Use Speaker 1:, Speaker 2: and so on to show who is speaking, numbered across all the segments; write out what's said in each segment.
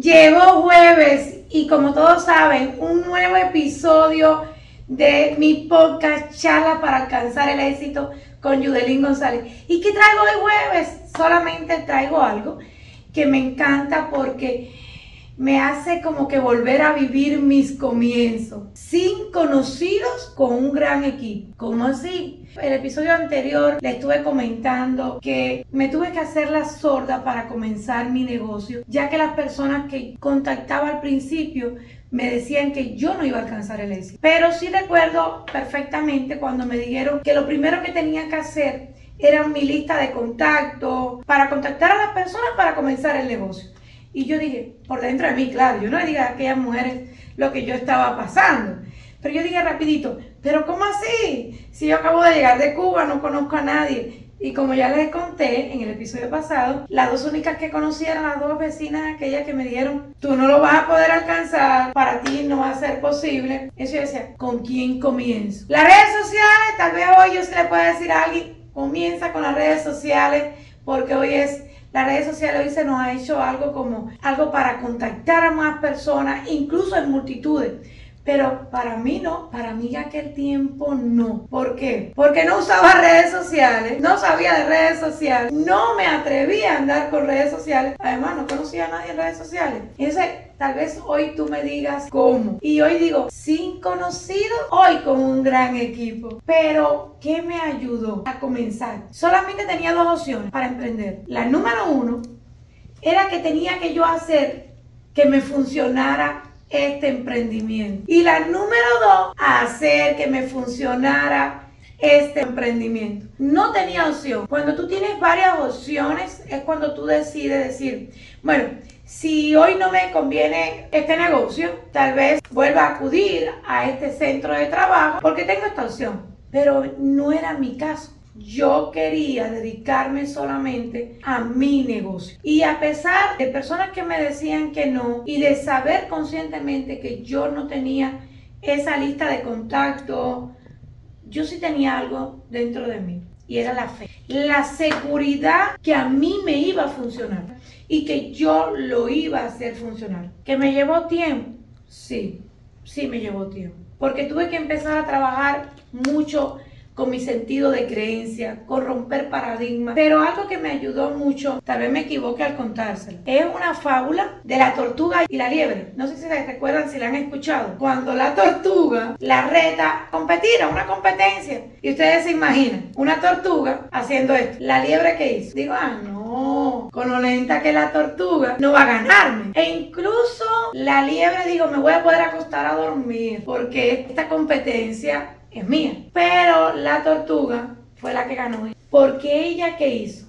Speaker 1: Llegó jueves y como todos saben, un nuevo episodio de mi podcast Charla para alcanzar el éxito con Yudelín González. ¿Y qué traigo hoy jueves? Solamente traigo algo que me encanta porque me hace como que volver a vivir mis comienzos, sin conocidos con un gran equipo. ¿Cómo así? El episodio anterior le estuve comentando que me tuve que hacer la sorda para comenzar mi negocio, ya que las personas que contactaba al principio me decían que yo no iba a alcanzar el éxito. Pero sí recuerdo perfectamente cuando me dijeron que lo primero que tenía que hacer era mi lista de contactos para contactar a las personas para comenzar el negocio. Y yo dije, por dentro de mí, claro, yo no le diga a aquellas mujeres lo que yo estaba pasando. Pero yo dije rapidito, pero ¿cómo así? Si yo acabo de llegar de Cuba, no conozco a nadie. Y como ya les conté en el episodio pasado, las dos únicas que conocí eran las dos vecinas aquellas que me dijeron, tú no lo vas a poder alcanzar, para ti no va a ser posible. Eso yo decía, ¿con quién comienzo? Las redes sociales, tal vez hoy yo se le pueda decir a alguien, comienza con las redes sociales, porque hoy es las redes sociales hoy se nos ha hecho algo como algo para contactar a más personas, incluso en multitudes. Pero para mí no, para mí aquel tiempo no. ¿Por qué? Porque no usaba redes sociales, no sabía de redes sociales, no me atrevía a andar con redes sociales. Además, no conocía a nadie en redes sociales. Ese, tal vez hoy tú me digas cómo. Y hoy digo, sin conocido, hoy con un gran equipo. Pero, ¿qué me ayudó a comenzar? Solamente tenía dos opciones para emprender. La número uno era que tenía que yo hacer que me funcionara este emprendimiento. Y la número dos, hacer que me funcionara este emprendimiento. No tenía opción. Cuando tú tienes varias opciones es cuando tú decides decir, bueno, si hoy no me conviene este negocio, tal vez vuelva a acudir a este centro de trabajo porque tengo esta opción. Pero no era mi caso yo quería dedicarme solamente a mi negocio. Y a pesar de personas que me decían que no y de saber conscientemente que yo no tenía esa lista de contactos, yo sí tenía algo dentro de mí y era la fe. La seguridad que a mí me iba a funcionar y que yo lo iba a hacer funcionar. ¿Que me llevó tiempo? Sí, sí me llevó tiempo. Porque tuve que empezar a trabajar mucho con mi sentido de creencia, con romper paradigmas. Pero algo que me ayudó mucho, tal vez me equivoque al contárselo, es una fábula de la tortuga y la liebre. No sé si se recuerdan, si la han escuchado. Cuando la tortuga la reta a competir a una competencia. Y ustedes se imaginan, una tortuga haciendo esto. La liebre que hizo. Digo, ah, no, con lo lenta que la tortuga no va a ganarme. E incluso la liebre digo, me voy a poder acostar a dormir porque esta competencia es mía. Pero la tortuga fue la que ganó. Porque ella qué hizo?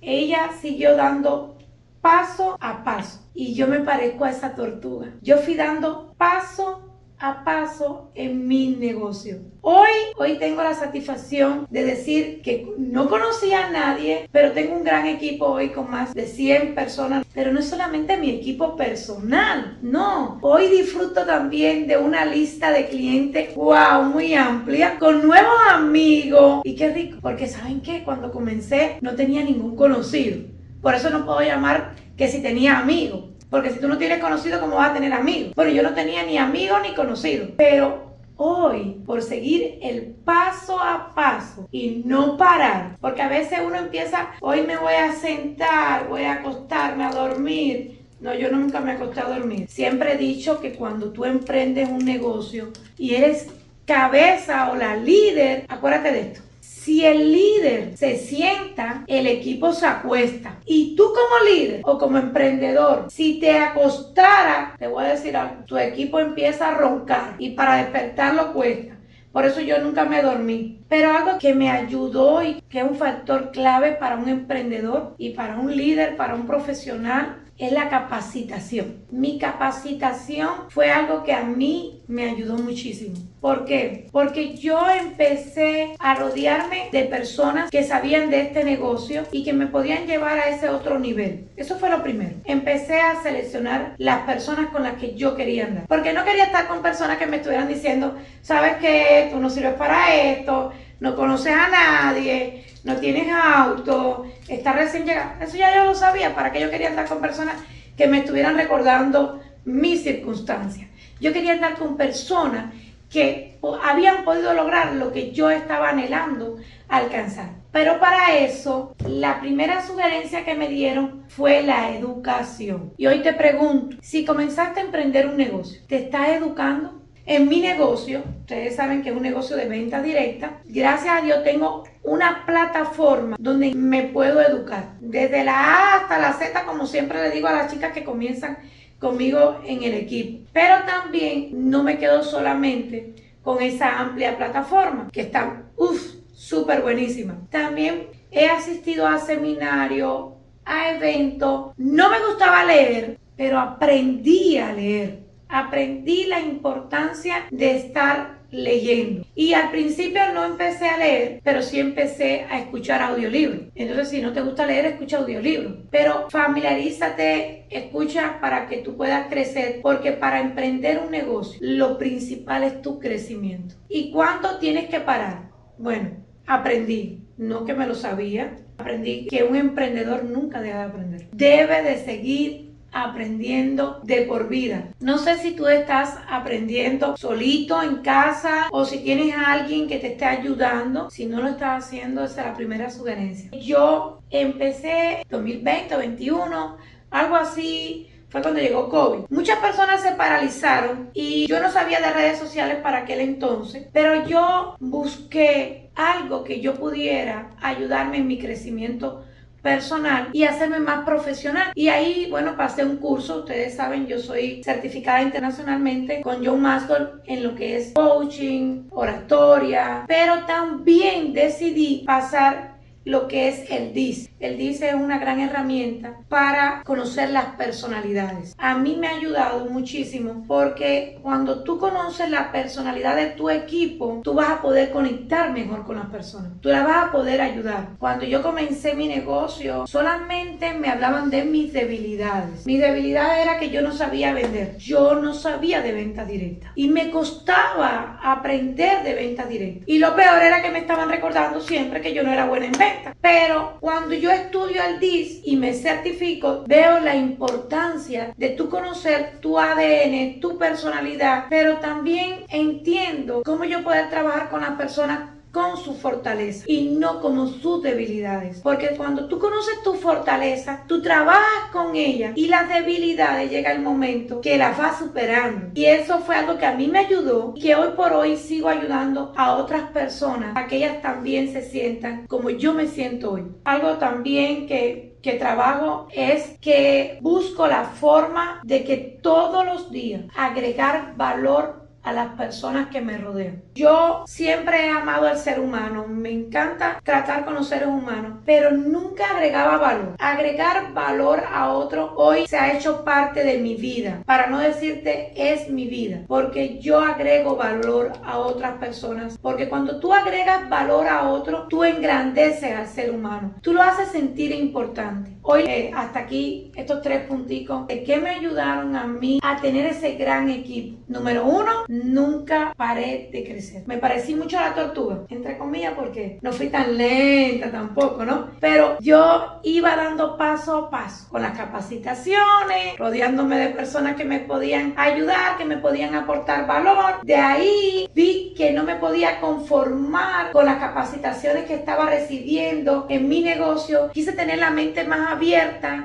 Speaker 1: Ella siguió dando paso a paso. Y yo me parezco a esa tortuga. Yo fui dando paso a paso en mi negocio. Hoy, hoy tengo la satisfacción de decir que no conocía a nadie, pero tengo un gran equipo hoy con más de 100 personas. Pero no es solamente mi equipo personal, no. Hoy disfruto también de una lista de clientes, wow, muy amplia, con nuevos amigos. Y qué rico, porque ¿saben qué? Cuando comencé no tenía ningún conocido. Por eso no puedo llamar que si tenía amigos porque si tú no tienes conocido, ¿cómo vas a tener amigos? Bueno, yo no tenía ni amigos ni conocidos. Pero hoy, por seguir el paso a paso y no parar, porque a veces uno empieza, hoy me voy a sentar, voy a acostarme a dormir. No, yo nunca me acosté a dormir. Siempre he dicho que cuando tú emprendes un negocio y eres cabeza o la líder, acuérdate de esto. Si el líder se sienta, el equipo se acuesta. Y tú como líder o como emprendedor, si te acostara, te voy a decir algo, tu equipo empieza a roncar y para despertarlo cuesta. Por eso yo nunca me dormí. Pero algo que me ayudó y que es un factor clave para un emprendedor y para un líder, para un profesional, es la capacitación. Mi capacitación fue algo que a mí me ayudó muchísimo. ¿Por qué? Porque yo empecé a rodearme de personas que sabían de este negocio y que me podían llevar a ese otro nivel. Eso fue lo primero. Empecé a seleccionar las personas con las que yo quería andar. Porque no quería estar con personas que me estuvieran diciendo, sabes que tú no sirves para esto, no conoces a nadie, no tienes auto, estás recién llegado. Eso ya yo lo sabía, para que yo quería andar con personas que me estuvieran recordando mis circunstancias. Yo quería estar con personas que habían podido lograr lo que yo estaba anhelando alcanzar. Pero para eso, la primera sugerencia que me dieron fue la educación. Y hoy te pregunto, si comenzaste a emprender un negocio, ¿te estás educando? En mi negocio, ustedes saben que es un negocio de venta directa, gracias a Dios tengo una plataforma donde me puedo educar. Desde la A hasta la Z, como siempre le digo a las chicas que comienzan conmigo en el equipo. Pero también no me quedo solamente con esa amplia plataforma que está, uff, súper buenísima. También he asistido a seminarios, a eventos. No me gustaba leer, pero aprendí a leer. Aprendí la importancia de estar leyendo. Y al principio no empecé a leer, pero sí empecé a escuchar audiolibros. Entonces, si no te gusta leer, escucha audiolibros. Pero familiarízate, escucha para que tú puedas crecer, porque para emprender un negocio, lo principal es tu crecimiento. ¿Y cuánto tienes que parar? Bueno, aprendí, no que me lo sabía, aprendí que un emprendedor nunca deja de aprender. Debe de seguir aprendiendo de por vida. No sé si tú estás aprendiendo solito en casa o si tienes a alguien que te esté ayudando. Si no lo estás haciendo, esa es la primera sugerencia. Yo empecé 2020, 2021, algo así. Fue cuando llegó COVID. Muchas personas se paralizaron y yo no sabía de redes sociales para aquel entonces, pero yo busqué algo que yo pudiera ayudarme en mi crecimiento personal y hacerme más profesional. Y ahí, bueno, pasé un curso, ustedes saben, yo soy certificada internacionalmente con John Master en lo que es coaching, oratoria, pero también decidí pasar lo que es el DIS. El DIS es una gran herramienta para conocer las personalidades. A mí me ha ayudado muchísimo porque cuando tú conoces la personalidad de tu equipo, tú vas a poder conectar mejor con las personas. Tú la vas a poder ayudar. Cuando yo comencé mi negocio, solamente me hablaban de mis debilidades. Mi debilidad era que yo no sabía vender. Yo no sabía de venta directa. Y me costaba aprender de venta directa. Y lo peor era que me estaban recordando siempre que yo no era buena en venta. Pero cuando yo estudio el DIS y me certifico, veo la importancia de tú conocer tu ADN, tu personalidad, pero también entiendo cómo yo poder trabajar con las personas con su fortaleza y no como sus debilidades. Porque cuando tú conoces tu fortaleza, tú trabajas con ella y las debilidades llega el momento que las vas superando. Y eso fue algo que a mí me ayudó y que hoy por hoy sigo ayudando a otras personas a que ellas también se sientan como yo me siento hoy. Algo también que que trabajo es que busco la forma de que todos los días agregar valor a las personas que me rodean. Yo siempre he amado al ser humano, me encanta tratar con los seres humanos, pero nunca agregaba valor. Agregar valor a otro hoy se ha hecho parte de mi vida, para no decirte es mi vida, porque yo agrego valor a otras personas, porque cuando tú agregas valor a otro, tú engrandeces al ser humano, tú lo haces sentir importante. Hoy eh, hasta aquí estos tres punticos de que me ayudaron a mí a tener ese gran equipo. Número uno, nunca paré de crecer. Me parecí mucho a la tortuga, entre comillas, porque no fui tan lenta tampoco, ¿no? Pero yo iba dando paso a paso con las capacitaciones, rodeándome de personas que me podían ayudar, que me podían aportar valor. De ahí vi que no me podía conformar con las capacitaciones que estaba recibiendo en mi negocio. Quise tener la mente más abierta,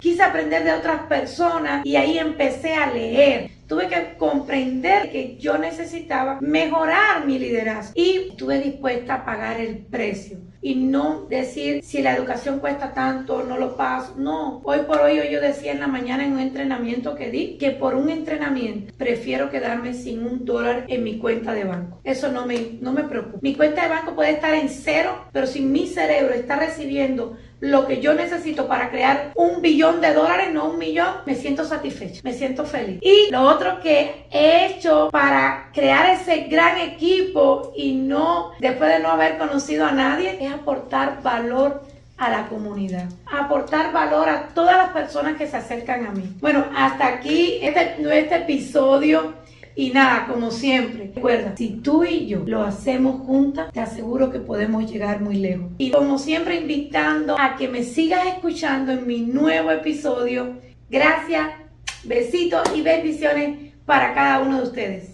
Speaker 1: quise aprender de otras personas y ahí empecé a leer tuve que comprender que yo necesitaba mejorar mi liderazgo y estuve dispuesta a pagar el precio y no decir si la educación cuesta tanto, no lo paso. No, hoy por hoy yo decía en la mañana en un entrenamiento que di que por un entrenamiento prefiero quedarme sin un dólar en mi cuenta de banco. Eso no me, no me preocupa. Mi cuenta de banco puede estar en cero, pero si mi cerebro está recibiendo lo que yo necesito para crear un billón de dólares, no un millón, me siento satisfecho, me siento feliz. Y lo otro que he hecho para crear ese gran equipo y no, después de no haber conocido a nadie, es aportar valor a la comunidad, aportar valor a todas las personas que se acercan a mí. Bueno, hasta aquí este, este episodio y nada, como siempre, recuerda, si tú y yo lo hacemos juntas, te aseguro que podemos llegar muy lejos. Y como siempre, invitando a que me sigas escuchando en mi nuevo episodio. Gracias Besitos y bendiciones para cada uno de ustedes.